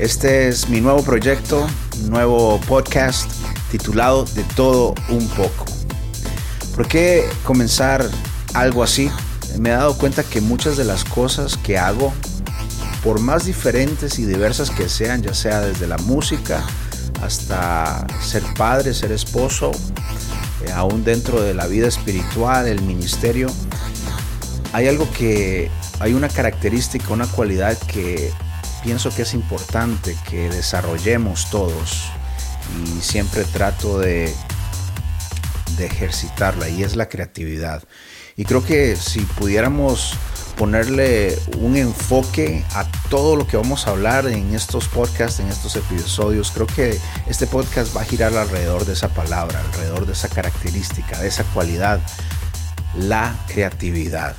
Este es mi nuevo proyecto, nuevo podcast titulado De todo un poco. ¿Por qué comenzar algo así? Me he dado cuenta que muchas de las cosas que hago, por más diferentes y diversas que sean, ya sea desde la música hasta ser padre, ser esposo, eh, aún dentro de la vida espiritual, el ministerio, hay algo que, hay una característica, una cualidad que pienso que es importante que desarrollemos todos y siempre trato de, ejercitarla y es la creatividad. Y creo que si pudiéramos ponerle un enfoque a todo lo que vamos a hablar en estos podcasts, en estos episodios, creo que este podcast va a girar alrededor de esa palabra, alrededor de esa característica, de esa cualidad, la creatividad.